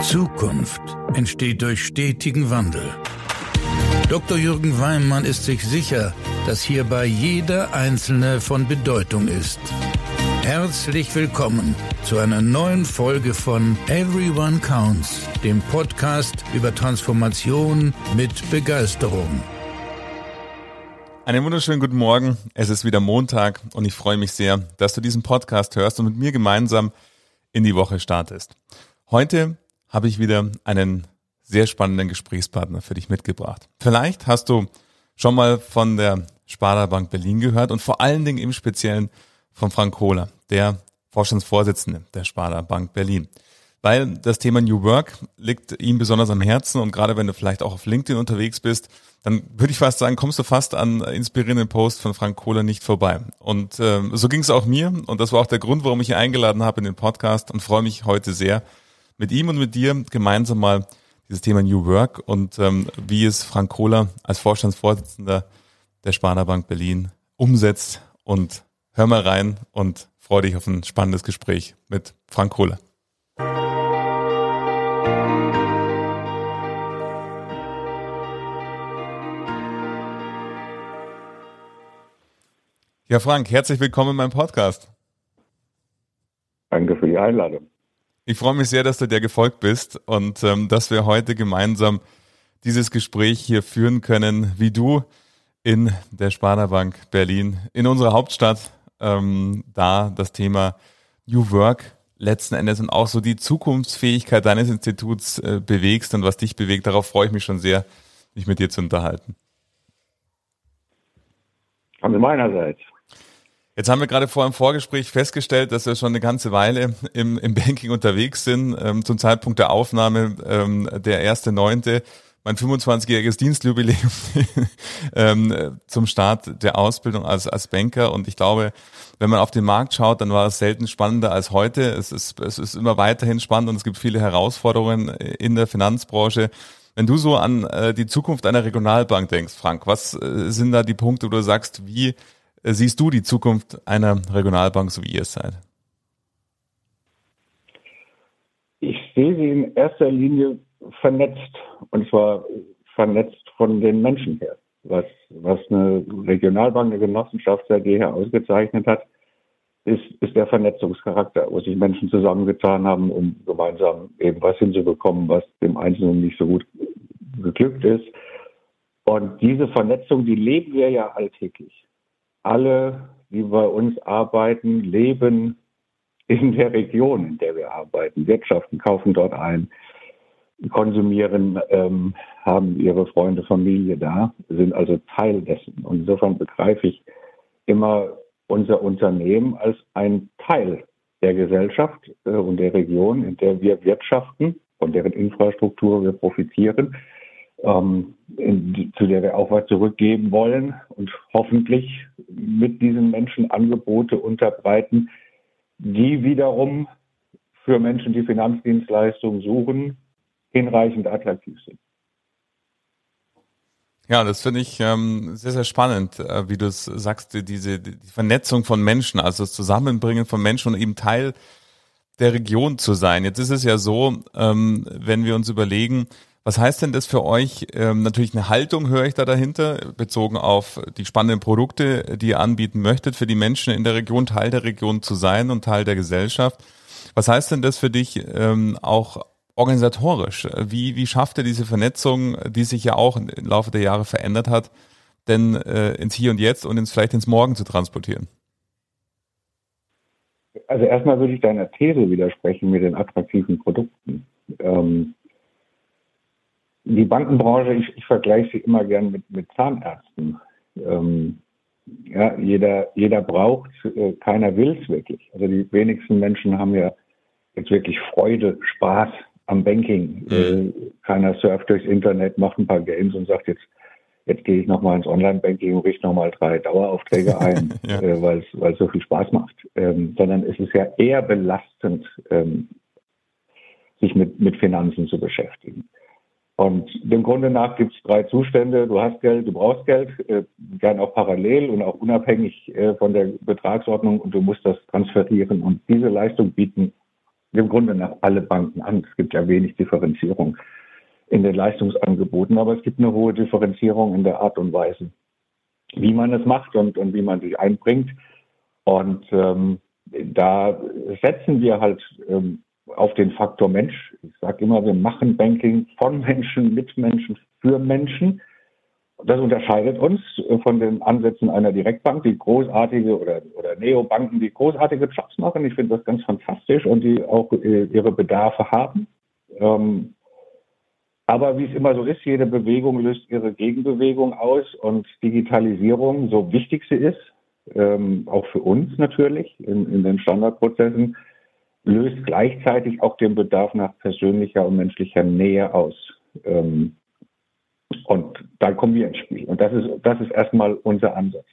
Zukunft entsteht durch stetigen Wandel. Dr. Jürgen Weimann ist sich sicher, dass hierbei jeder Einzelne von Bedeutung ist. Herzlich willkommen zu einer neuen Folge von Everyone Counts, dem Podcast über Transformation mit Begeisterung. Einen wunderschönen guten Morgen. Es ist wieder Montag und ich freue mich sehr, dass du diesen Podcast hörst und mit mir gemeinsam in die Woche startest. Heute habe ich wieder einen sehr spannenden Gesprächspartner für dich mitgebracht. Vielleicht hast du schon mal von der Sparda Bank Berlin gehört und vor allen Dingen im Speziellen von Frank Kohler, der Vorstandsvorsitzende der Sparda Bank Berlin. Weil das Thema New Work liegt ihm besonders am Herzen und gerade wenn du vielleicht auch auf LinkedIn unterwegs bist, dann würde ich fast sagen, kommst du fast an inspirierenden Post von Frank Kohler nicht vorbei. Und äh, so ging es auch mir und das war auch der Grund, warum ich ihn eingeladen habe in den Podcast und freue mich heute sehr, mit ihm und mit dir gemeinsam mal dieses Thema New Work und ähm, wie es Frank Kohler als Vorstandsvorsitzender der Sparda Bank Berlin umsetzt. Und hör mal rein und freue dich auf ein spannendes Gespräch mit Frank Kohler. Ja, Frank, herzlich willkommen in meinem Podcast. Danke für die Einladung. Ich freue mich sehr, dass du dir gefolgt bist und ähm, dass wir heute gemeinsam dieses Gespräch hier führen können, wie du in der Sparda Bank Berlin, in unserer Hauptstadt, ähm, da das Thema New Work letzten Endes und auch so die Zukunftsfähigkeit deines Instituts äh, bewegst und was dich bewegt. Darauf freue ich mich schon sehr, mich mit dir zu unterhalten. Also meinerseits. Jetzt haben wir gerade vor im Vorgespräch festgestellt, dass wir schon eine ganze Weile im, im Banking unterwegs sind. Ähm, zum Zeitpunkt der Aufnahme ähm, der erste Neunte, mein 25-jähriges Dienstjubiläum ähm, zum Start der Ausbildung als, als Banker. Und ich glaube, wenn man auf den Markt schaut, dann war es selten spannender als heute. Es ist, es ist immer weiterhin spannend und es gibt viele Herausforderungen in der Finanzbranche. Wenn du so an äh, die Zukunft einer Regionalbank denkst, Frank, was äh, sind da die Punkte, wo du sagst, wie siehst du die Zukunft einer Regionalbank, so wie ihr es seid? Ich sehe sie in erster Linie vernetzt und zwar vernetzt von den Menschen her. Was, was eine Regionalbank, eine Genossenschaft seit jeher ausgezeichnet hat, ist, ist der Vernetzungscharakter, wo sich Menschen zusammengetan haben, um gemeinsam eben was hinzubekommen, was dem Einzelnen nicht so gut geglückt ist. Und diese Vernetzung, die leben wir ja alltäglich alle, die bei uns arbeiten, leben in der Region, in der wir arbeiten, wirtschaften, kaufen dort ein, konsumieren, ähm, haben ihre Freunde, Familie da, sind also Teil dessen. Und insofern begreife ich immer unser Unternehmen als ein Teil der Gesellschaft äh, und der Region, in der wir wirtschaften, von deren Infrastruktur wir profitieren ähm, in, zu der wir auch was zurückgeben wollen und hoffentlich mit diesen Menschen Angebote unterbreiten, die wiederum für Menschen, die Finanzdienstleistungen suchen, hinreichend attraktiv sind. Ja, das finde ich ähm, sehr, sehr spannend, äh, wie du es sagst, diese die Vernetzung von Menschen, also das Zusammenbringen von Menschen und eben Teil der Region zu sein. Jetzt ist es ja so, ähm, wenn wir uns überlegen, was heißt denn das für euch? Ähm, natürlich eine Haltung höre ich da dahinter, bezogen auf die spannenden Produkte, die ihr anbieten möchtet, für die Menschen in der Region, Teil der Region zu sein und Teil der Gesellschaft. Was heißt denn das für dich ähm, auch organisatorisch? Wie, wie schafft ihr diese Vernetzung, die sich ja auch im Laufe der Jahre verändert hat, denn äh, ins Hier und Jetzt und ins, vielleicht ins Morgen zu transportieren? Also erstmal würde ich deiner These widersprechen mit den attraktiven Produkten. Ähm, die Bankenbranche, ich, ich vergleiche sie immer gern mit, mit Zahnärzten. Ähm, ja, jeder, jeder braucht, äh, keiner will es wirklich. Also die wenigsten Menschen haben ja jetzt wirklich Freude, Spaß am Banking. Mhm. Äh, keiner surft durchs Internet, macht ein paar Games und sagt jetzt, jetzt gehe ich nochmal ins Online-Banking und richte nochmal drei Daueraufträge ein, ja. äh, weil es so viel Spaß macht. Ähm, sondern es ist ja eher belastend, ähm, sich mit, mit Finanzen zu beschäftigen. Und dem Grunde nach gibt es drei Zustände. Du hast Geld, du brauchst Geld, äh, gern auch parallel und auch unabhängig äh, von der Betragsordnung und du musst das transferieren. Und diese Leistung bieten im Grunde nach alle Banken an. Es gibt ja wenig Differenzierung in den Leistungsangeboten, aber es gibt eine hohe Differenzierung in der Art und Weise, wie man es macht und, und wie man sich einbringt. Und ähm, da setzen wir halt ähm, auf den Faktor Mensch. Ich sage immer, wir machen Banking von Menschen, mit Menschen, für Menschen. Das unterscheidet uns von den Ansätzen einer Direktbank, die großartige oder, oder Neobanken, die großartige Jobs machen. Ich finde das ganz fantastisch und die auch äh, ihre Bedarfe haben. Ähm, aber wie es immer so ist, jede Bewegung löst ihre Gegenbewegung aus und Digitalisierung, so wichtig sie ist, ähm, auch für uns natürlich in, in den Standardprozessen, löst gleichzeitig auch den Bedarf nach persönlicher und menschlicher Nähe aus. Ähm, und da kommen wir ins Spiel. Und das ist, das ist erstmal unser Ansatz.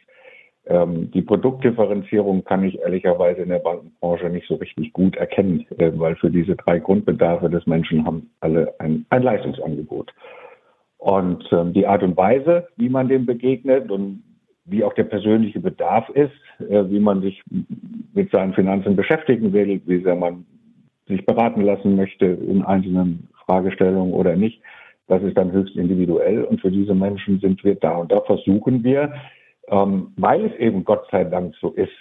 Ähm, die Produktdifferenzierung kann ich ehrlicherweise in der Bankenbranche nicht so richtig gut erkennen, äh, weil für diese drei Grundbedarfe des Menschen haben alle ein, ein Leistungsangebot. Und ähm, die Art und Weise, wie man dem begegnet und wie auch der persönliche Bedarf ist, äh, wie man sich mit seinen Finanzen beschäftigen will, wie sehr man sich beraten lassen möchte in einzelnen Fragestellungen oder nicht, das ist dann höchst individuell und für diese Menschen sind wir da. Und da versuchen wir, ähm, weil es eben Gott sei Dank so ist,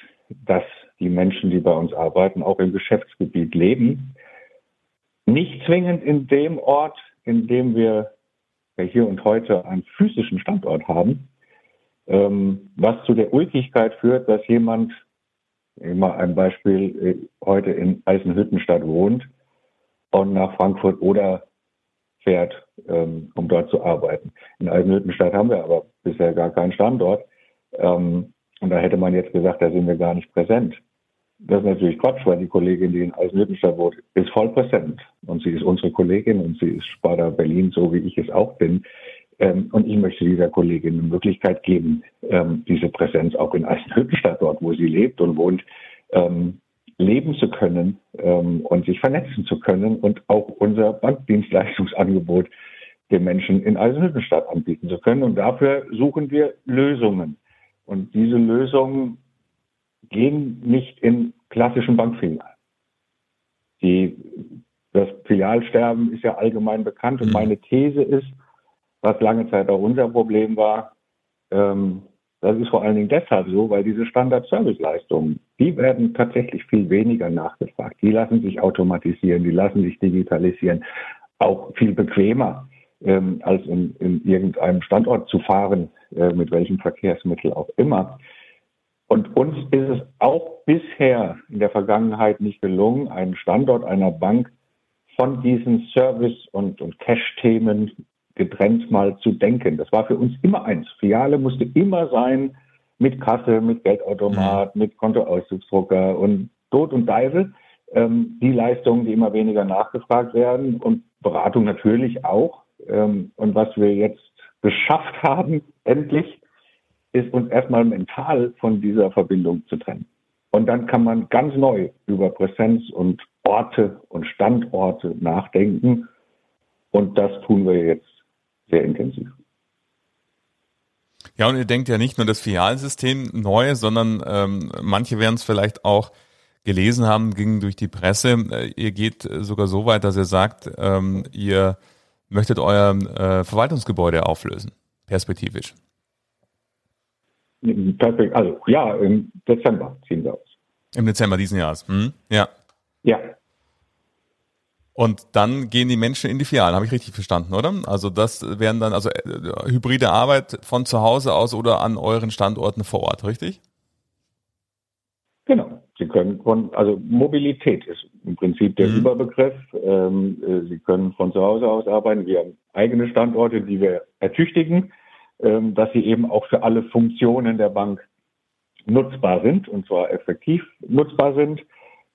dass die Menschen, die bei uns arbeiten, auch im Geschäftsgebiet leben, nicht zwingend in dem Ort, in dem wir hier und heute einen physischen Standort haben, ähm, was zu der Ulkigkeit führt, dass jemand, immer ein Beispiel, äh, heute in Eisenhüttenstadt wohnt und nach Frankfurt oder fährt, ähm, um dort zu arbeiten. In Eisenhüttenstadt haben wir aber bisher gar keinen Standort. Ähm, und da hätte man jetzt gesagt, da sind wir gar nicht präsent. Das ist natürlich Quatsch, weil die Kollegin, die in Eisenhüttenstadt wohnt, ist voll präsent. Und sie ist unsere Kollegin und sie ist Sparda Berlin, so wie ich es auch bin. Ähm, und ich möchte dieser Kollegin eine Möglichkeit geben, ähm, diese Präsenz auch in Eisenhüttenstadt, dort wo sie lebt und wohnt, ähm, leben zu können und sich vernetzen zu können und auch unser Bankdienstleistungsangebot den Menschen in Eisenhüttenstadt anbieten zu können. Und dafür suchen wir Lösungen. Und diese Lösungen gehen nicht in klassischen Bankfilialen. Die, das Filialsterben ist ja allgemein bekannt und mhm. meine These ist, was lange Zeit auch unser Problem war, ähm, das ist vor allen Dingen deshalb so, weil diese Standard-Service-Leistungen, die werden tatsächlich viel weniger nachgefragt. Die lassen sich automatisieren, die lassen sich digitalisieren, auch viel bequemer ähm, als in, in, irgendeinem Standort zu fahren, äh, mit welchem Verkehrsmittel auch immer. Und uns ist es auch bisher in der Vergangenheit nicht gelungen, einen Standort einer Bank von diesen Service- und, und Cash-Themen getrennt mal zu denken. Das war für uns immer eins. Filiale musste immer sein mit Kasse, mit Geldautomat, mhm. mit Kontoauszugsdrucker und Tod und Deisel. Ähm, die Leistungen, die immer weniger nachgefragt werden und Beratung natürlich auch. Ähm, und was wir jetzt geschafft haben, endlich, ist uns erstmal mental von dieser Verbindung zu trennen. Und dann kann man ganz neu über Präsenz und Orte und Standorte nachdenken. Und das tun wir jetzt sehr intensiv. Ja, und ihr denkt ja nicht nur das Filialsystem neu, sondern ähm, manche werden es vielleicht auch gelesen haben, ging durch die Presse. Äh, ihr geht sogar so weit, dass ihr sagt, ähm, ihr möchtet euer äh, Verwaltungsgebäude auflösen, perspektivisch. Also ja, im Dezember ziehen wir aus. Im Dezember diesen Jahres. Hm? Ja. Ja, und dann gehen die Menschen in die Filialen, habe ich richtig verstanden, oder? Also das wären dann also äh, hybride Arbeit von zu Hause aus oder an euren Standorten vor Ort, richtig? Genau. Sie können von, also Mobilität ist im Prinzip der mhm. Überbegriff. Ähm, äh, Sie können von zu Hause aus arbeiten. Wir haben eigene Standorte, die wir ertüchtigen, ähm, dass sie eben auch für alle Funktionen der Bank nutzbar sind und zwar effektiv nutzbar sind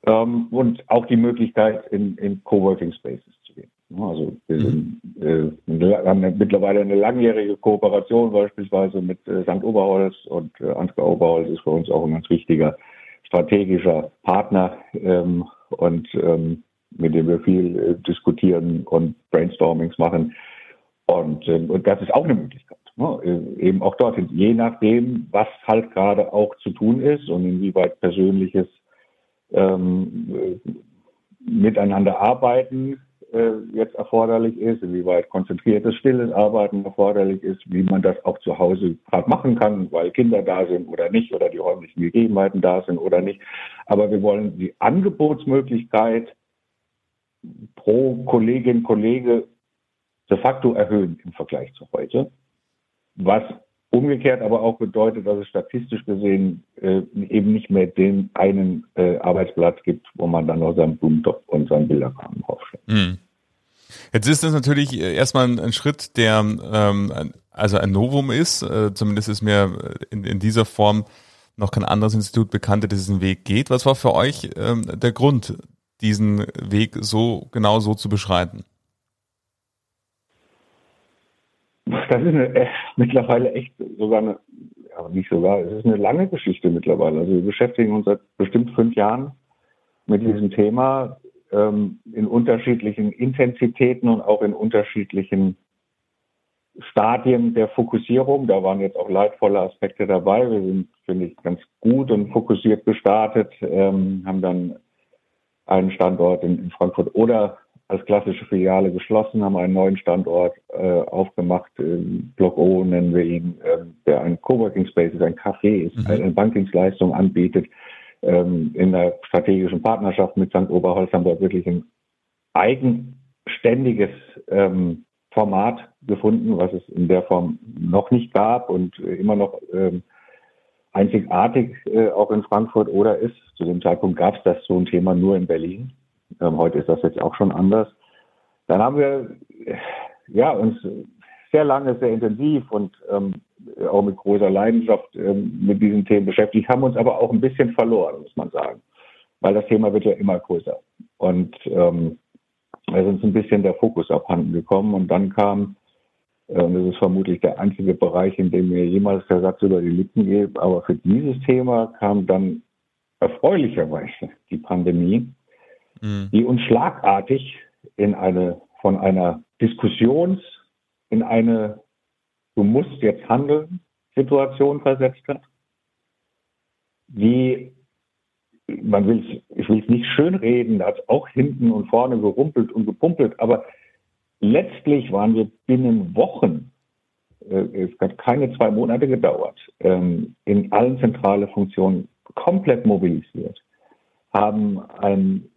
ähm, und auch die Möglichkeit, in, in Coworking Spaces zu gehen. Also wir mhm. sind, äh, haben mittlerweile eine langjährige Kooperation beispielsweise mit äh, St. Oberholz und äh, Ansgar Oberholz ist für uns auch ein ganz wichtiger strategischer Partner ähm, und ähm, mit dem wir viel äh, diskutieren und Brainstormings machen. Und, ähm, und das ist auch eine Möglichkeit. Ne? Äh, eben auch dort, je nachdem, was halt gerade auch zu tun ist und inwieweit Persönliches ähm, Miteinander arbeiten äh, jetzt erforderlich ist, inwieweit konzentriertes, stilles Arbeiten erforderlich ist, wie man das auch zu Hause gerade machen kann, weil Kinder da sind oder nicht oder die räumlichen Gegebenheiten da sind oder nicht. Aber wir wollen die Angebotsmöglichkeit pro Kollegin, Kollege de facto erhöhen im Vergleich zu heute. Was umgekehrt aber auch bedeutet, dass es statistisch gesehen äh, eben nicht mehr den einen äh, Arbeitsplatz gibt, wo man dann noch seinen Blumentopf und seinen Bilderrahmen draufstellt. Mhm. Jetzt ist das natürlich äh, erstmal ein, Schritt, der ähm, also ein Novum ist. Äh, zumindest ist mir in, in dieser Form noch kein anderes Institut bekannt, der diesen Weg geht. Was war für euch ähm, der Grund, diesen Weg so genau so zu beschreiten? Das ist eine, äh, mittlerweile echt sogar eine, aber nicht sogar, es ist eine lange Geschichte mittlerweile. Also wir beschäftigen uns seit bestimmt fünf Jahren mit diesem Thema ähm, in unterschiedlichen Intensitäten und auch in unterschiedlichen Stadien der Fokussierung. Da waren jetzt auch leidvolle Aspekte dabei. Wir sind, finde ich, ganz gut und fokussiert gestartet, ähm, haben dann einen Standort in, in Frankfurt oder als klassische Filiale geschlossen, haben einen neuen Standort äh, aufgemacht, äh, Block O nennen wir ihn, äh, der ein Coworking Space ist, ein Café ist, mhm. eine Bankingsleistung anbietet. Ähm, in der strategischen Partnerschaft mit St. Oberholz haben wir wirklich ein eigenständiges ähm, Format gefunden, was es in der Form noch nicht gab und immer noch ähm, einzigartig äh, auch in Frankfurt oder ist. Zu dem Zeitpunkt gab es das so ein Thema nur in Berlin. Ähm, heute ist das jetzt auch schon anders. Dann haben wir ja, uns sehr lange, sehr intensiv und ähm, auch mit großer Leidenschaft ähm, mit diesen Themen beschäftigt, haben uns aber auch ein bisschen verloren, muss man sagen. Weil das Thema wird ja immer größer. Und ähm, es ist uns ein bisschen der Fokus abhanden gekommen. Und dann kam, äh, und das ist vermutlich der einzige Bereich, in dem mir jemals der Satz über die Lippen geht, aber für dieses Thema kam dann erfreulicherweise die Pandemie mhm. die uns schlagartig in eine, von einer Diskussions in eine Du musst jetzt handeln Situation versetzt hat, die man will ich will es nicht schönreden, da hat es auch hinten und vorne gerumpelt und gepumpelt, aber letztlich waren wir binnen Wochen, äh, es hat keine zwei Monate gedauert, ähm, in allen zentralen Funktionen komplett mobilisiert, haben ein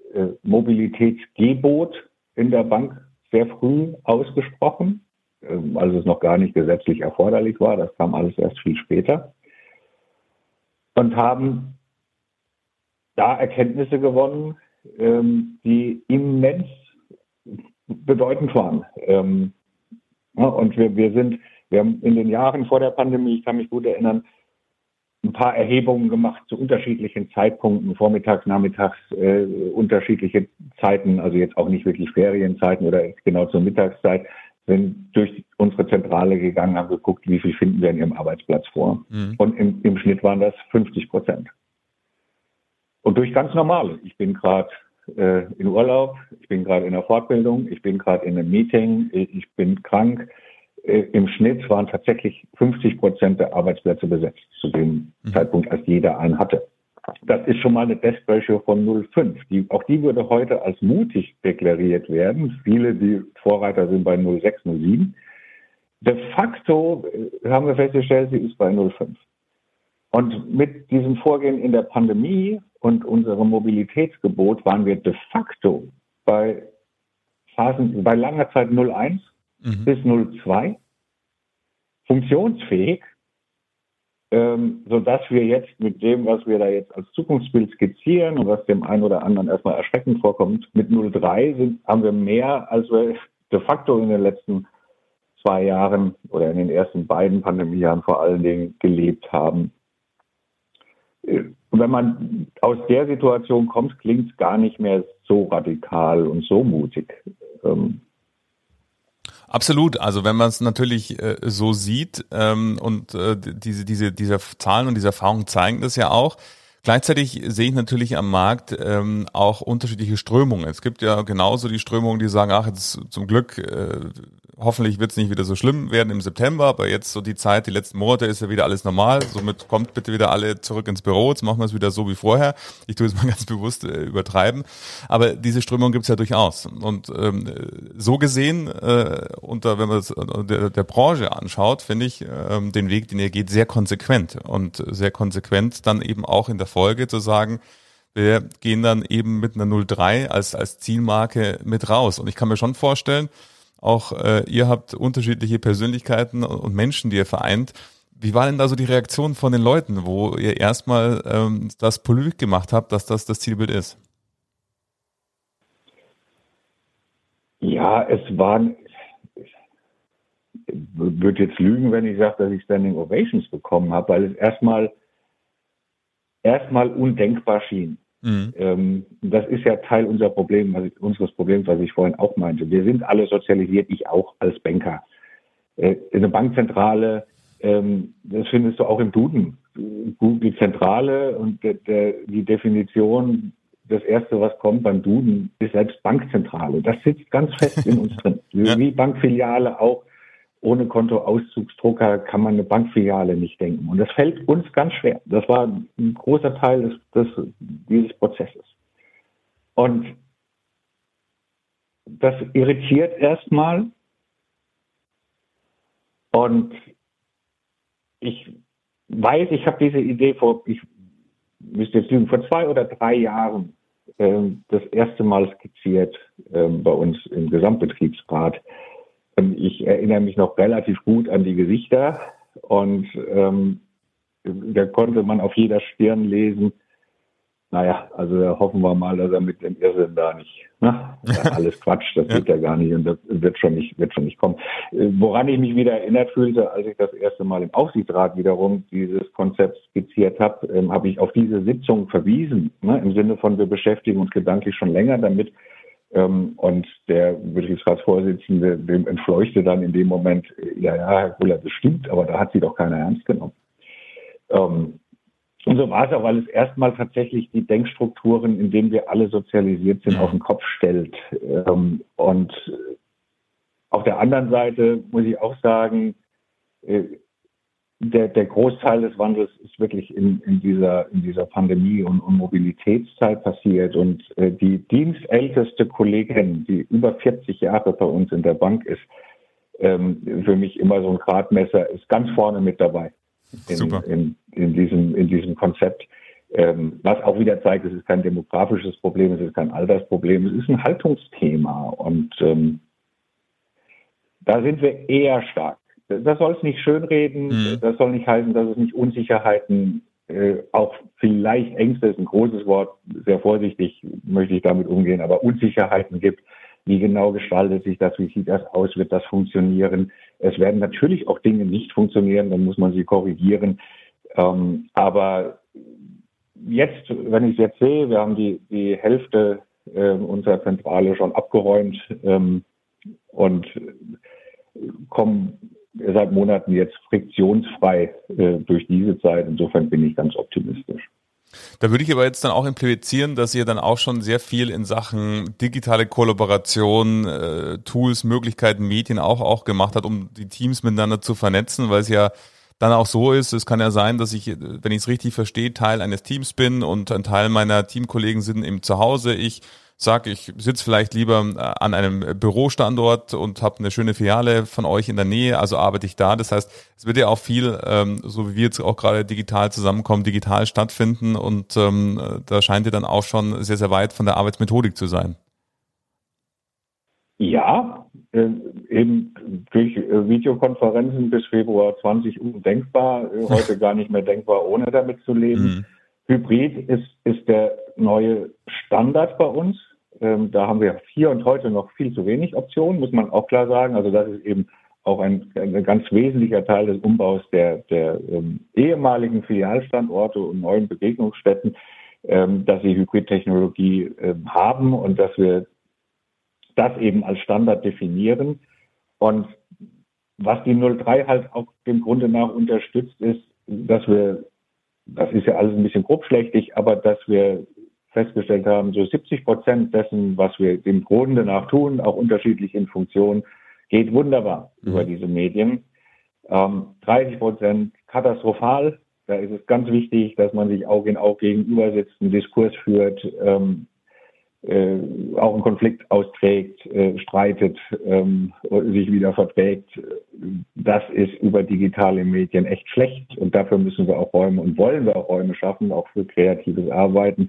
Mobilitätsgebot in der Bank sehr früh ausgesprochen, ähm, als es noch gar nicht gesetzlich erforderlich war. Das kam alles erst viel später. Und haben da Erkenntnisse gewonnen, ähm, die immens bedeutend waren. Ähm, und wir, wir sind, wir haben in den Jahren vor der Pandemie, ich kann mich gut erinnern, ein paar Erhebungen gemacht zu unterschiedlichen Zeitpunkten, vormittags, nachmittags, äh, unterschiedliche Zeiten, also jetzt auch nicht wirklich Ferienzeiten oder genau zur Mittagszeit, sind durch unsere Zentrale gegangen, haben geguckt, wie viel finden wir in ihrem Arbeitsplatz vor. Mhm. Und im, im Schnitt waren das 50 Prozent. Und durch ganz normale. Ich bin gerade äh, in Urlaub, ich bin gerade in der Fortbildung, ich bin gerade in einem Meeting, ich bin krank, im Schnitt waren tatsächlich 50 Prozent der Arbeitsplätze besetzt zu dem mhm. Zeitpunkt, als jeder einen hatte. Das ist schon mal eine Desk Ratio von 0,5. Die, auch die würde heute als mutig deklariert werden. Viele, die Vorreiter sind bei 0,6, 0,7. De facto äh, haben wir festgestellt, sie ist bei 0,5. Und mit diesem Vorgehen in der Pandemie und unserem Mobilitätsgebot waren wir de facto bei Phasen, bei langer Zeit 0,1 mhm. bis 02 funktionsfähig, ähm, sodass wir jetzt mit dem, was wir da jetzt als Zukunftsbild skizzieren und was dem einen oder anderen erstmal erschreckend vorkommt, mit 03 sind, haben wir mehr, als wir de facto in den letzten zwei Jahren oder in den ersten beiden Pandemiejahren vor allen Dingen gelebt haben. Wenn man aus der Situation kommt, klingt es gar nicht mehr so radikal und so mutig. Ähm, Absolut. Also wenn man es natürlich äh, so sieht ähm, und äh, diese, diese, diese Zahlen und diese Erfahrungen zeigen das ja auch, Gleichzeitig sehe ich natürlich am Markt ähm, auch unterschiedliche Strömungen. Es gibt ja genauso die Strömungen, die sagen, ach, jetzt zum Glück äh, hoffentlich wird es nicht wieder so schlimm werden im September, aber jetzt so die Zeit, die letzten Monate ist ja wieder alles normal. Somit kommt bitte wieder alle zurück ins Büro. Jetzt machen wir es wieder so wie vorher. Ich tue es mal ganz bewusst äh, übertreiben. Aber diese Strömung gibt es ja durchaus. Und ähm, so gesehen, äh, unter, wenn man es der, der Branche anschaut, finde ich ähm, den Weg, den ihr geht, sehr konsequent. Und sehr konsequent dann eben auch in der Folge zu sagen, wir gehen dann eben mit einer 03 als, als Zielmarke mit raus. Und ich kann mir schon vorstellen, auch äh, ihr habt unterschiedliche Persönlichkeiten und Menschen, die ihr vereint. Wie war denn da so die Reaktion von den Leuten, wo ihr erstmal ähm, das Polyp gemacht habt, dass das das Zielbild ist? Ja, es waren, würde jetzt lügen, wenn ich sage, dass ich Standing Ovations bekommen habe, weil es erstmal erstmal undenkbar schien. Mhm. Ähm, das ist ja Teil unser Problem, also unseres Problems, was ich vorhin auch meinte. Wir sind alle sozialisiert, ich auch als Banker. Äh, eine Bankzentrale, ähm, das findest du auch im Duden. Google Zentrale und der, der, die Definition, das erste, was kommt beim Duden, ist selbst Bankzentrale. Das sitzt ganz fest in uns drin. Ja. Wie Bankfiliale auch ohne Kontoauszugsdrucker kann man eine Bankfiliale nicht denken. Und das fällt uns ganz schwer. Das war ein großer Teil des, des, dieses Prozesses. Und das irritiert erstmal. Und ich weiß, ich habe diese Idee vor, ich müsste jetzt lügen, vor zwei oder drei Jahren äh, das erste Mal skizziert äh, bei uns im Gesamtbetriebsrat ich erinnere mich noch relativ gut an die Gesichter und ähm, da konnte man auf jeder Stirn lesen, naja, also da hoffen wir mal, dass er mit dem Irrsinn da nicht, ne? alles Quatsch, das geht ja gar nicht und das wird schon nicht, wird schon nicht kommen. Äh, woran ich mich wieder erinnert fühlte, als ich das erste Mal im Aufsichtsrat wiederum dieses Konzept skizziert habe, ähm, habe ich auf diese Sitzung verwiesen, ne? im Sinne von, wir beschäftigen uns gedanklich schon länger damit, ähm, und der Betriebsratsvorsitzende, dem entfleuchte dann in dem Moment, ja, ja, Herr Kohler, das stimmt, aber da hat sie doch keiner ernst genommen. Ähm, und so war es auch, weil es erstmal tatsächlich die Denkstrukturen, in denen wir alle sozialisiert sind, mhm. auf den Kopf stellt. Ähm, und auf der anderen Seite muss ich auch sagen, äh, der, der Großteil des Wandels ist wirklich in, in, dieser, in dieser Pandemie- und, und Mobilitätszeit passiert. Und äh, die dienstälteste Kollegin, die über 40 Jahre bei uns in der Bank ist, ähm, für mich immer so ein Gradmesser, ist ganz vorne mit dabei in, Super. in, in, diesem, in diesem Konzept. Ähm, was auch wieder zeigt, es ist kein demografisches Problem, es ist kein Altersproblem, es ist ein Haltungsthema. Und ähm, da sind wir eher stark das soll es nicht schönreden, mhm. das soll nicht heißen, dass es nicht Unsicherheiten, äh, auch vielleicht Ängste ist ein großes Wort, sehr vorsichtig möchte ich damit umgehen, aber Unsicherheiten gibt. Wie genau gestaltet sich das? Wie sieht das aus? Wird das funktionieren? Es werden natürlich auch Dinge nicht funktionieren, dann muss man sie korrigieren. Ähm, aber jetzt, wenn ich es jetzt sehe, wir haben die, die Hälfte äh, unserer Zentrale schon abgeräumt ähm, und kommen seit Monaten jetzt friktionsfrei äh, durch diese Zeit. Insofern bin ich ganz optimistisch. Da würde ich aber jetzt dann auch implizieren, dass ihr dann auch schon sehr viel in Sachen digitale Kollaboration, äh, Tools, Möglichkeiten, Medien auch, auch gemacht hat, um die Teams miteinander zu vernetzen, weil es ja dann auch so ist, es kann ja sein, dass ich, wenn ich es richtig verstehe, Teil eines Teams bin und ein Teil meiner Teamkollegen sind im Zuhause. Ich sage, ich sitze vielleicht lieber äh, an einem Bürostandort und habe eine schöne Filiale von euch in der Nähe, also arbeite ich da. Das heißt, es wird ja auch viel, ähm, so wie wir jetzt auch gerade digital zusammenkommen, digital stattfinden und ähm, da scheint ihr dann auch schon sehr, sehr weit von der Arbeitsmethodik zu sein. Ja, äh, eben durch äh, Videokonferenzen bis Februar 20 undenkbar, äh, heute gar nicht mehr denkbar, ohne damit zu leben. Mhm. Hybrid ist, ist der neue Standard bei uns. Ähm, da haben wir hier und heute noch viel zu wenig Optionen, muss man auch klar sagen. Also das ist eben auch ein, ein ganz wesentlicher Teil des Umbaus der, der ähm, ehemaligen Filialstandorte und neuen Begegnungsstätten, ähm, dass sie Hybridtechnologie ähm, haben und dass wir das eben als Standard definieren. Und was die 03 halt auch dem Grunde nach unterstützt, ist, dass wir das ist ja alles ein bisschen grobschlächtig, aber dass wir festgestellt haben, so 70 Prozent dessen, was wir dem Grunde nach tun, auch unterschiedlich in Funktion, geht wunderbar mhm. über diese Medien. Ähm, 30 Prozent katastrophal. Da ist es ganz wichtig, dass man sich Auge in Auge gegenüber sitzt, einen Diskurs führt, ähm, äh, auch einen Konflikt austrägt, äh, streitet, ähm, sich wieder verträgt. Das ist über digitale Medien echt schlecht und dafür müssen wir auch Räume und wollen wir auch Räume schaffen, auch für kreatives Arbeiten.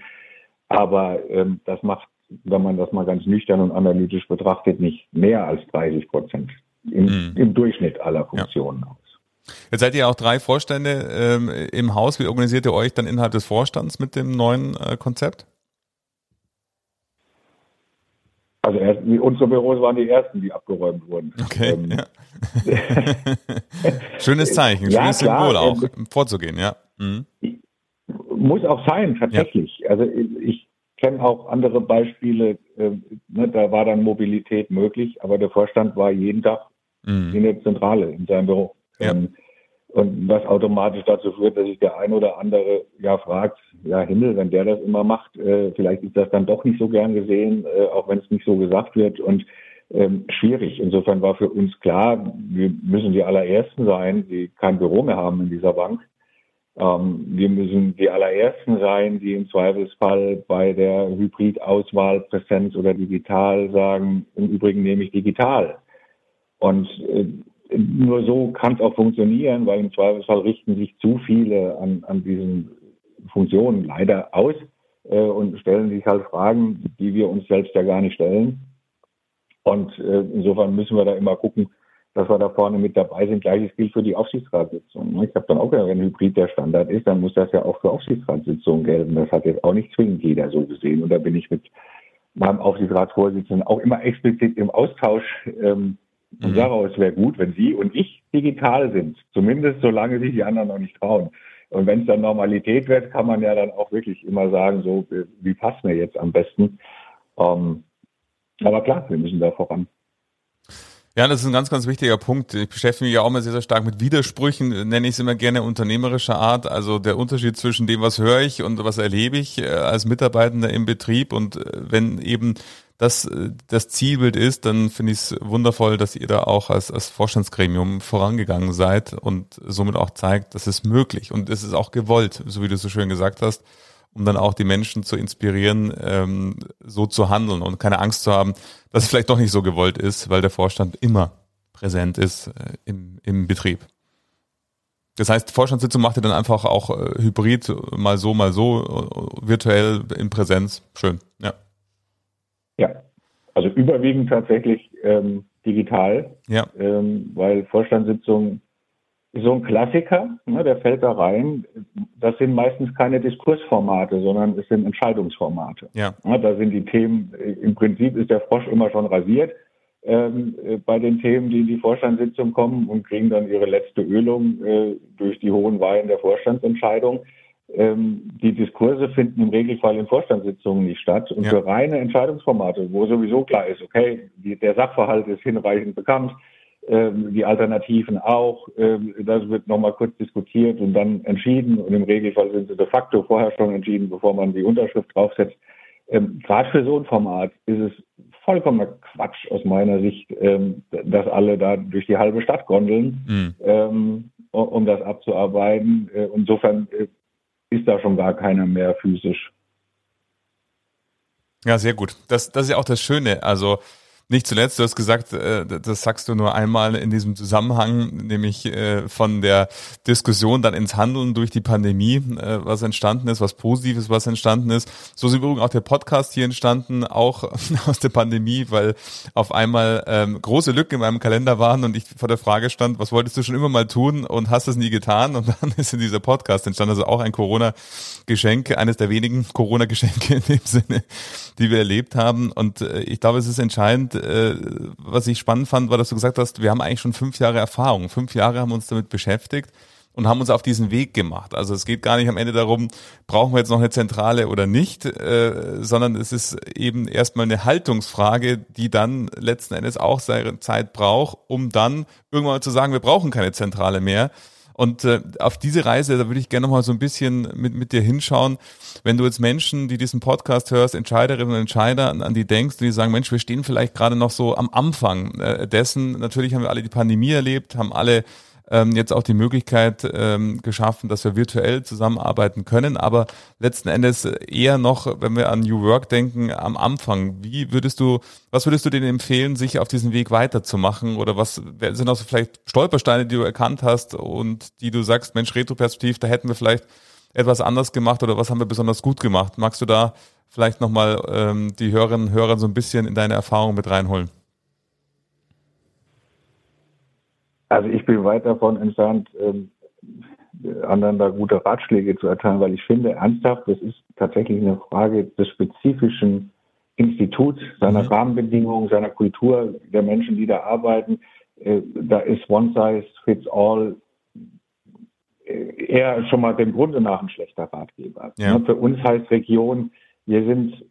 Aber ähm, das macht, wenn man das mal ganz nüchtern und analytisch betrachtet, nicht mehr als 30 Prozent im, mhm. im Durchschnitt aller Funktionen ja. aus. Jetzt seid ihr auch drei Vorstände ähm, im Haus. Wie organisiert ihr euch dann innerhalb des Vorstands mit dem neuen äh, Konzept? Also erst, unsere Büros waren die ersten, die abgeräumt wurden. Okay. Ähm, ja. schönes Zeichen, ja, schönes klar, Symbol auch, ähm, vorzugehen, ja. Mhm. Muss auch sein, tatsächlich. Ja. Also ich kenne auch andere Beispiele, äh, ne, da war dann Mobilität möglich, aber der Vorstand war jeden Tag mhm. in der Zentrale, in seinem Büro. Ja. Ähm, und was automatisch dazu führt, dass sich der ein oder andere ja fragt, ja Himmel, wenn der das immer macht, äh, vielleicht ist das dann doch nicht so gern gesehen, äh, auch wenn es nicht so gesagt wird und ähm, schwierig. Insofern war für uns klar, wir müssen die allerersten sein, die kein Büro mehr haben in dieser Bank. Ähm, wir müssen die allerersten sein, die im Zweifelsfall bei der Hybridauswahl Präsenz oder digital sagen, im Übrigen nehme ich digital. Und äh, nur so kann es auch funktionieren, weil im Zweifelsfall richten sich zu viele an, an diesen Funktionen leider aus äh, und stellen sich halt Fragen, die wir uns selbst ja gar nicht stellen. Und äh, insofern müssen wir da immer gucken, dass wir da vorne mit dabei sind. Gleiches gilt für die Aufsichtsratssitzung. Ne? Ich habe dann auch gesagt, wenn Hybrid der Standard ist, dann muss das ja auch für Aufsichtsratssitzungen gelten. Das hat jetzt auch nicht zwingend jeder so gesehen. Und da bin ich mit meinem Aufsichtsratsvorsitzenden auch immer explizit im Austausch. Ähm, und mhm. daraus wäre gut, wenn Sie und ich digital sind. Zumindest solange sich die anderen noch nicht trauen. Und wenn es dann Normalität wird, kann man ja dann auch wirklich immer sagen, so, wie passt mir jetzt am besten? Ähm, aber klar, wir müssen da voran. Ja, das ist ein ganz, ganz wichtiger Punkt. Ich beschäftige mich ja auch immer sehr, sehr stark mit Widersprüchen, nenne ich es immer gerne unternehmerischer Art. Also der Unterschied zwischen dem, was höre ich und was erlebe ich äh, als Mitarbeitender im Betrieb. Und äh, wenn eben das äh, das Zielbild ist, dann finde ich es wundervoll, dass ihr da auch als, als Vorstandsgremium vorangegangen seid und somit auch zeigt, dass es möglich und es ist auch gewollt, so wie du so schön gesagt hast um dann auch die Menschen zu inspirieren, ähm, so zu handeln und keine Angst zu haben, dass es vielleicht doch nicht so gewollt ist, weil der Vorstand immer präsent ist äh, im, im Betrieb. Das heißt, Vorstandssitzung macht ihr dann einfach auch äh, hybrid, mal so, mal so, äh, virtuell in Präsenz. Schön, ja. Ja, also überwiegend tatsächlich ähm, digital, ja. ähm, weil Vorstandssitzungen so ein Klassiker, ne, der fällt da rein. Das sind meistens keine Diskursformate, sondern es sind Entscheidungsformate. Ja. ja da sind die Themen, im Prinzip ist der Frosch immer schon rasiert ähm, äh, bei den Themen, die in die Vorstandssitzung kommen und kriegen dann ihre letzte Ölung äh, durch die hohen Weihen der Vorstandsentscheidung. Ähm, die Diskurse finden im Regelfall in Vorstandssitzungen nicht statt. Und ja. für reine Entscheidungsformate, wo sowieso klar ist, okay, die, der Sachverhalt ist hinreichend bekannt, ähm, die Alternativen auch. Ähm, das wird nochmal kurz diskutiert und dann entschieden. Und im Regelfall sind sie de facto vorher schon entschieden, bevor man die Unterschrift draufsetzt. Ähm, Gerade für so ein Format ist es vollkommener Quatsch aus meiner Sicht, ähm, dass alle da durch die halbe Stadt gondeln, mhm. ähm, um das abzuarbeiten. Äh, insofern äh, ist da schon gar keiner mehr physisch. Ja, sehr gut. Das, das ist ja auch das Schöne. Also nicht zuletzt, du hast gesagt, äh, das sagst du nur einmal in diesem Zusammenhang, nämlich äh, von der Diskussion dann ins Handeln durch die Pandemie, äh, was entstanden ist, was Positives, was entstanden ist. So ist übrigens auch der Podcast hier entstanden, auch aus der Pandemie, weil auf einmal ähm, große Lücken in meinem Kalender waren und ich vor der Frage stand, was wolltest du schon immer mal tun und hast es nie getan? Und dann ist in dieser Podcast entstanden, also auch ein Corona-Geschenk, eines der wenigen Corona-Geschenke in dem Sinne, die wir erlebt haben. Und ich glaube, es ist entscheidend, äh, was ich spannend fand, war, dass du gesagt hast, wir haben eigentlich schon fünf Jahre Erfahrung. Fünf Jahre haben wir uns damit beschäftigt und haben uns auf diesen Weg gemacht. Also es geht gar nicht am Ende darum, brauchen wir jetzt noch eine Zentrale oder nicht, äh, sondern es ist eben erstmal eine Haltungsfrage, die dann letzten Endes auch seine Zeit braucht, um dann irgendwann zu sagen, wir brauchen keine Zentrale mehr Und äh, auf diese Reise, da würde ich gerne noch mal so ein bisschen mit, mit dir hinschauen. Wenn du jetzt Menschen, die diesen Podcast hörst, Entscheiderinnen und Entscheider, an, an die denkst und die sagen, Mensch, wir stehen vielleicht gerade noch so am Anfang äh, dessen. Natürlich haben wir alle die Pandemie erlebt, haben alle ähm, jetzt auch die Möglichkeit ähm, geschaffen, dass wir virtuell zusammenarbeiten können, aber letzten Endes eher noch, wenn wir an New Work denken, am Anfang. Wie würdest du, was würdest du denen empfehlen, sich auf diesen Weg weiterzumachen? Oder was sind auch so vielleicht Stolpersteine, die du erkannt hast und die du sagst, Mensch, retroperspektiv, da hätten wir vielleicht etwas anders gemacht oder was haben wir besonders gut gemacht? Magst du da vielleicht nochmal ähm, die Hörerinnen und Hörer so ein bisschen in deine Erfahrung mit reinholen? Also ich bin weit davon entfernt, ähm, anderen da gute Ratschläge zu erteilen, weil ich finde ernsthaft, das ist tatsächlich eine Frage des spezifischen Instituts, seiner mhm. Rahmenbedingungen, seiner Kultur, der Menschen, die da arbeiten. Äh, da ist One Size Fits All äh, eher schon mal dem Grunde nach ein schlechter Ratgeber. Ja. Für uns heißt Region, wir sind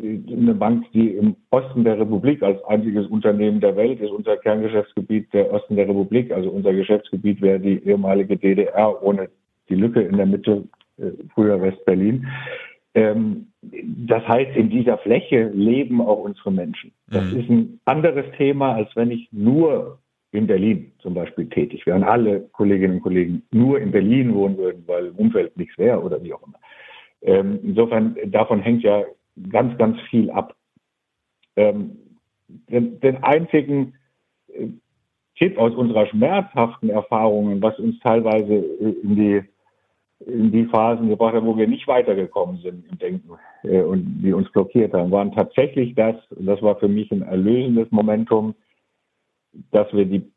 eine Bank, die im Osten der Republik als einziges Unternehmen der Welt ist. Unser Kerngeschäftsgebiet der Osten der Republik, also unser Geschäftsgebiet wäre die ehemalige DDR ohne die Lücke in der Mitte, äh, früher West-Berlin. Ähm, das heißt, in dieser Fläche leben auch unsere Menschen. Das mhm. ist ein anderes Thema, als wenn ich nur in Berlin zum Beispiel tätig wäre und alle Kolleginnen und Kollegen nur in Berlin wohnen würden, weil im Umfeld nichts wäre oder wie auch immer. Ähm, insofern, davon hängt ja ganz, ganz viel ab. Ähm, den, den, einzigen äh, Tipp aus unserer schmerzhaften Erfahrungen, was uns teilweise äh, in die in die Phasen gebracht hat, wo wir nicht weitergekommen sind im Denken äh, und die uns blockiert haben, waren tatsächlich das, und das war für mich ein erlösendes Momentum, dass wir die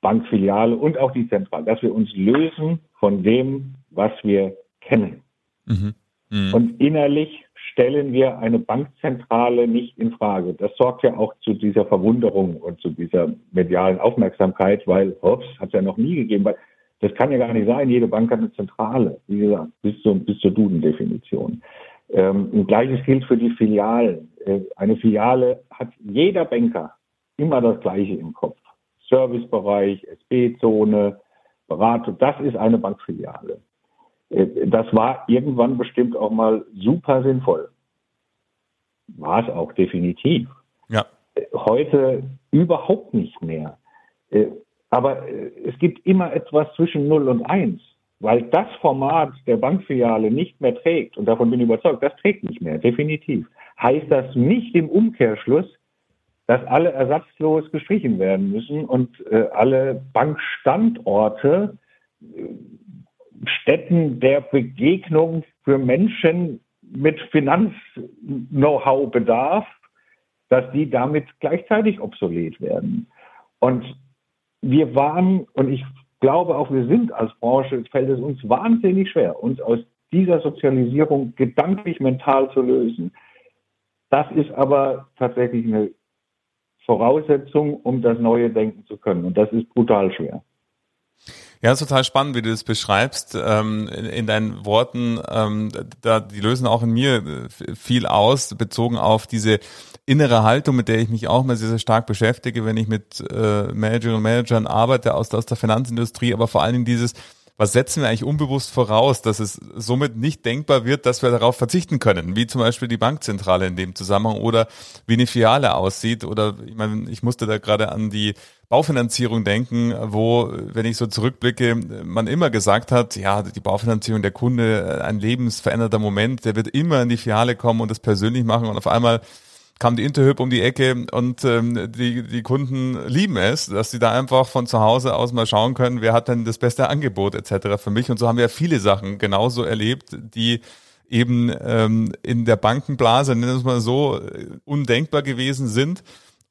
Bankfiliale und auch die Zentrale, dass wir uns lösen von dem, was wir kennen. Mhm. Mhm. Und innerlich stellen wir eine Bankzentrale nicht in Frage. Das sorgt ja auch zu dieser Verwunderung und zu dieser medialen Aufmerksamkeit, weil, hops, hat es ja noch nie gegeben, weil das kann ja gar nicht sein. Jede Bank hat eine Zentrale, wie gesagt, bis zur, bis zur Duden-Definition. Ähm, und gleiches gilt für die Filialen. Äh, eine Filiale hat jeder Banker immer das Gleiche im Kopf. Servicebereich, SB-Zone, Beratung, das ist eine Bankfiliale. Äh, das war irgendwann bestimmt auch mal super sinnvoll. War es auch definitiv. Ja. Äh, heute überhaupt nicht mehr. Äh, aber es gibt immer etwas zwischen 0 und 1, weil das Format der Bankfiliale nicht mehr trägt, und davon bin ich überzeugt, das trägt nicht mehr, definitiv. Heißt das nicht im Umkehrschluss, dass alle ersatzlos gestrichen werden müssen und alle Bankstandorte Städten der Begegnung für Menschen mit Finanz-Know-how bedarf, dass die damit gleichzeitig obsolet werden. Und wir waren, und ich glaube auch wir sind als Branche, fällt es uns wahnsinnig schwer, uns aus dieser Sozialisierung gedanklich mental zu lösen. Das ist aber tatsächlich eine Voraussetzung, um das Neue denken zu können. Und das ist brutal schwer. Ja, ist total spannend, wie du das beschreibst. Ähm, in, in, deinen Worten, ähm, da, die lösen auch in mir äh, viel aus, bezogen auf diese innere Haltung, mit der ich mich auch mal sehr, sehr stark beschäftige, wenn ich mit äh, Managerinnen und Managern arbeite aus, aus der Finanzindustrie, aber vor allen Dingen dieses, was setzen wir eigentlich unbewusst voraus, dass es somit nicht denkbar wird, dass wir darauf verzichten können, wie zum Beispiel die Bankzentrale in dem Zusammenhang oder wie eine Filiale aussieht oder ich meine, ich musste da gerade an die Baufinanzierung denken, wo, wenn ich so zurückblicke, man immer gesagt hat, ja, die Baufinanzierung, der Kunde, ein lebensveränderter Moment, der wird immer in die Filiale kommen und das persönlich machen und auf einmal kam die Interhyp um die Ecke und ähm, die, die Kunden lieben es, dass sie da einfach von zu Hause aus mal schauen können, wer hat denn das beste Angebot etc. für mich. Und so haben wir viele Sachen genauso erlebt, die eben ähm, in der Bankenblase, nennen wir es mal so, undenkbar gewesen sind.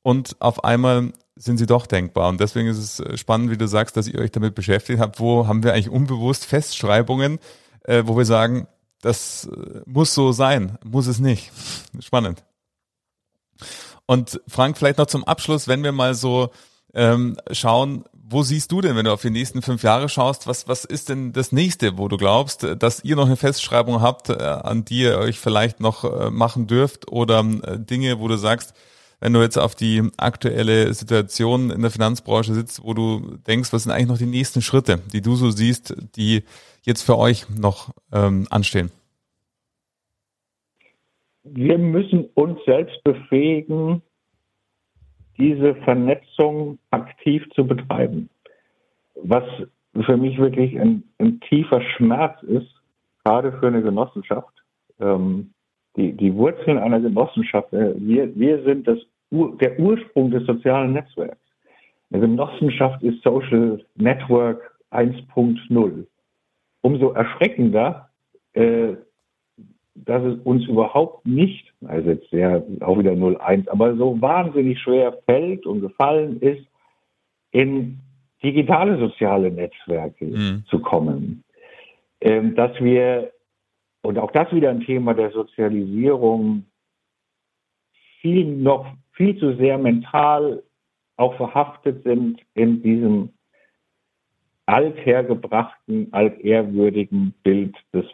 Und auf einmal sind sie doch denkbar. Und deswegen ist es äh, spannend, wie du sagst, dass ihr euch damit beschäftigt habt. Wo haben wir eigentlich unbewusst Festschreibungen, äh, wo wir sagen, das äh, muss so sein, muss es nicht. Spannend. Und Frank, vielleicht noch zum Abschluss, wenn wir mal so ähm, schauen, wo siehst du denn, wenn du auf die nächsten fünf Jahre schaust, was, was ist denn das nächste, wo du glaubst, dass ihr noch eine Festschreibung habt, äh, an die ihr euch vielleicht noch äh, machen dürft oder äh, Dinge, wo du sagst, wenn du jetzt auf die aktuelle Situation in der Finanzbranche sitzt, wo du denkst, was sind eigentlich noch die nächsten Schritte, die du so siehst, die jetzt für euch noch ähm, anstehen? Wir müssen uns selbst befähigen, diese Vernetzung aktiv zu betreiben. Was für mich wirklich ein, ein tiefer Schmerz ist, gerade für eine Genossenschaft. Ähm, die, die Wurzeln einer Genossenschaft, äh, wir, wir sind das Ur, der Ursprung des sozialen Netzwerks. Eine Genossenschaft ist Social Network 1.0. Umso erschreckender, äh, dass es uns überhaupt nicht, also jetzt sehr auch wieder 0.1, aber so wahnsinnig schwer fällt und gefallen ist, in digitale soziale Netzwerke mhm. zu kommen. Ähm, dass wir, und auch das wieder ein Thema der Sozialisierung, viel noch viel zu sehr mental auch verhaftet sind in diesem althergebrachten, altehrwürdigen Bild des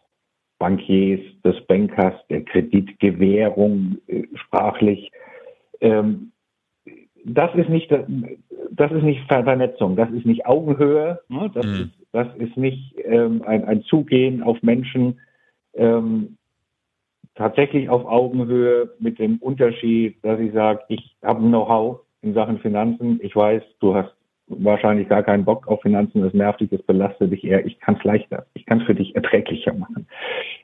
Bankiers, des Bankers, der Kreditgewährung äh, sprachlich. Ähm, das ist nicht, das ist nicht Vernetzung, das ist nicht Augenhöhe, ne? das, mhm. ist, das ist nicht ähm, ein, ein Zugehen auf Menschen, ähm, tatsächlich auf Augenhöhe mit dem Unterschied, dass ich sage, ich habe ein Know-how in Sachen Finanzen, ich weiß, du hast wahrscheinlich gar keinen Bock auf Finanzen, das nervt dich, das belastet dich eher, ich kann es leichter, ich kann es für dich erträglicher machen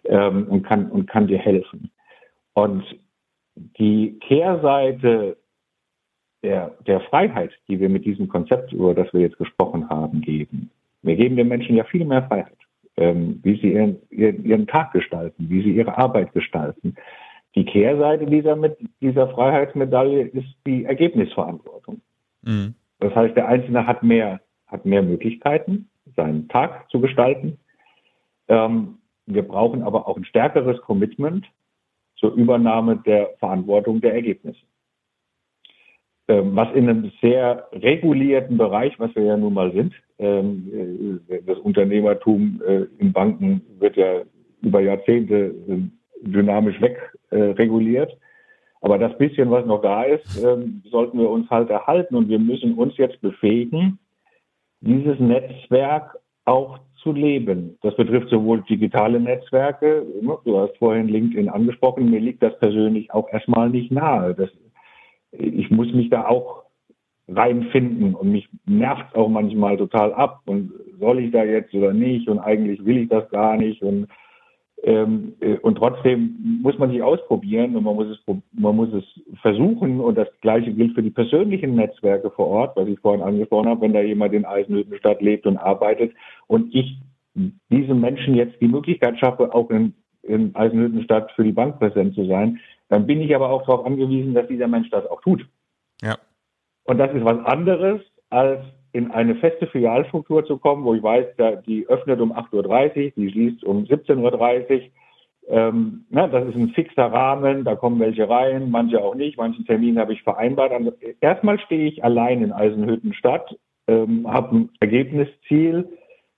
ähm, und, kann, und kann dir helfen. Und die Kehrseite der, der Freiheit, die wir mit diesem Konzept, über das wir jetzt gesprochen haben, geben. Wir geben den Menschen ja viel mehr Freiheit, ähm, wie sie ihren, ihren, ihren Tag gestalten, wie sie ihre Arbeit gestalten. Die Kehrseite dieser, mit, dieser Freiheitsmedaille ist die Ergebnisverantwortung. Mhm. Das heißt, der Einzelne hat mehr, hat mehr Möglichkeiten, seinen Tag zu gestalten. Ähm, wir brauchen aber auch ein stärkeres Commitment zur Übernahme der Verantwortung der Ergebnisse. Ähm, was in einem sehr regulierten Bereich, was wir ja nun mal sind, ähm, äh, das Unternehmertum äh, in Banken wird ja über Jahrzehnte äh, dynamisch wegreguliert. Aber das bisschen, was noch da ist, ähm, sollten wir uns halt erhalten und wir müssen uns jetzt befähigen, dieses Netzwerk auch zu leben. Das betrifft sowohl digitale Netzwerke, du hast vorhin LinkedIn angesprochen, mir liegt das persönlich auch erstmal nicht nahe. Das ich muss mich da auch reinfinden und mich nervt auch manchmal total ab und soll ich da jetzt oder nicht und eigentlich will ich das gar nicht und ähm, äh, und trotzdem muss man sich ausprobieren und man muss es man muss es versuchen und das gleiche gilt für die persönlichen Netzwerke vor Ort, was ich vorhin angesprochen habe, wenn da jemand in Eisenhüttenstadt lebt und arbeitet und ich diesem Menschen jetzt die Möglichkeit schaffe, auch in, in Eisenhüttenstadt für die Bank präsent zu sein, dann bin ich aber auch darauf angewiesen, dass dieser Mensch das auch tut. Ja. Und das ist was anderes, als in eine feste Filialstruktur zu kommen, wo ich weiß, die öffnet um 8.30 Uhr, die schließt um 17.30 Uhr. Ähm, na, das ist ein fixer Rahmen, da kommen welche rein, manche auch nicht, manchen Termin habe ich vereinbart. Also erstmal stehe ich allein in Eisenhüttenstadt, ähm, habe ein Ergebnisziel,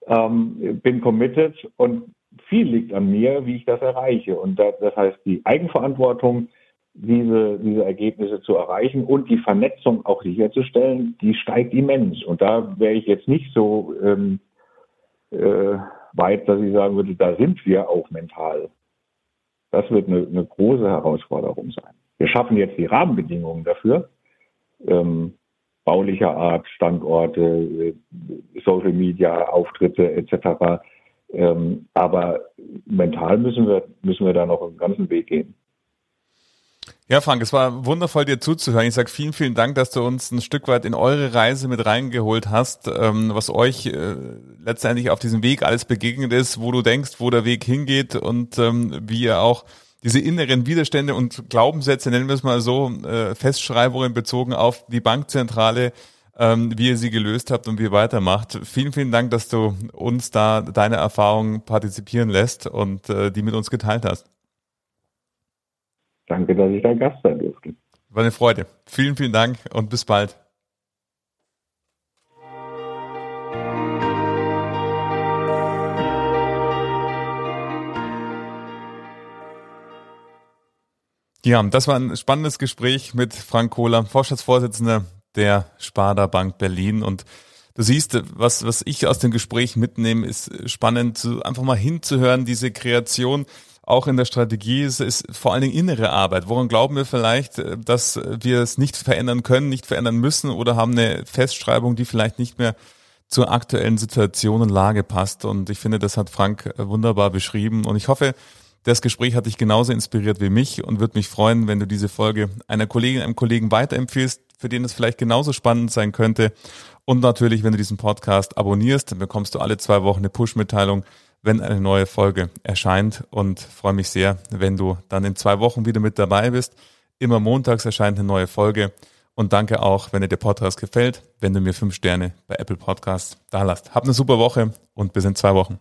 ähm, bin committed und viel liegt an mir, wie ich das erreiche. Und das, das heißt, die Eigenverantwortung, diese, diese Ergebnisse zu erreichen und die Vernetzung auch sicherzustellen, die steigt immens. Und da wäre ich jetzt nicht so ähm, äh, weit, dass ich sagen würde, da sind wir auch mental. Das wird eine, eine große Herausforderung sein. Wir schaffen jetzt die Rahmenbedingungen dafür, ähm, baulicher Art, Standorte, äh, Social Media, Auftritte etc. Ähm, aber mental müssen wir, müssen wir da noch einen ganzen Weg gehen. Ja, Frank, es war wundervoll, dir zuzuhören. Ich sage vielen, vielen Dank, dass du uns ein Stück weit in eure Reise mit reingeholt hast, ähm, was euch äh, letztendlich auf diesem Weg alles begegnet ist, wo du denkst, wo der Weg hingeht und ähm, wie ihr auch diese inneren Widerstände und Glaubenssätze, nennen wir es mal so, äh, Festschreibungen bezogen auf die Bankzentrale ähm, wie ihr sie gelöst habt und wie ihr weitermacht. Vielen, vielen Dank, dass du uns da deine Erfahrungen partizipieren lässt und äh, die mit uns geteilt hast. Danke, dass ich dein Gast sein durfte. War eine Freude. Vielen, vielen Dank und bis bald. Ja, das war ein spannendes Gespräch mit Frank Kohler, Vorstandsvorsitzender der Sparda Bank Berlin und Du siehst, was, was ich aus dem Gespräch mitnehme, ist spannend, einfach mal hinzuhören, diese Kreation auch in der Strategie ist, ist vor allen Dingen innere Arbeit. Woran glauben wir vielleicht, dass wir es nicht verändern können, nicht verändern müssen oder haben eine Festschreibung, die vielleicht nicht mehr zur aktuellen Situation und Lage passt. Und ich finde, das hat Frank wunderbar beschrieben. Und ich hoffe, das Gespräch hat dich genauso inspiriert wie mich und würde mich freuen, wenn du diese Folge einer Kollegin, einem Kollegen weiterempfiehlst, für den es vielleicht genauso spannend sein könnte. Und natürlich, wenn du diesen Podcast abonnierst, dann bekommst du alle zwei Wochen eine Push-Mitteilung, wenn eine neue Folge erscheint. Und freue mich sehr, wenn du dann in zwei Wochen wieder mit dabei bist. Immer montags erscheint eine neue Folge. Und danke auch, wenn dir der Podcast gefällt, wenn du mir fünf Sterne bei Apple Podcasts da lasst. Hab eine super Woche und bis in zwei Wochen.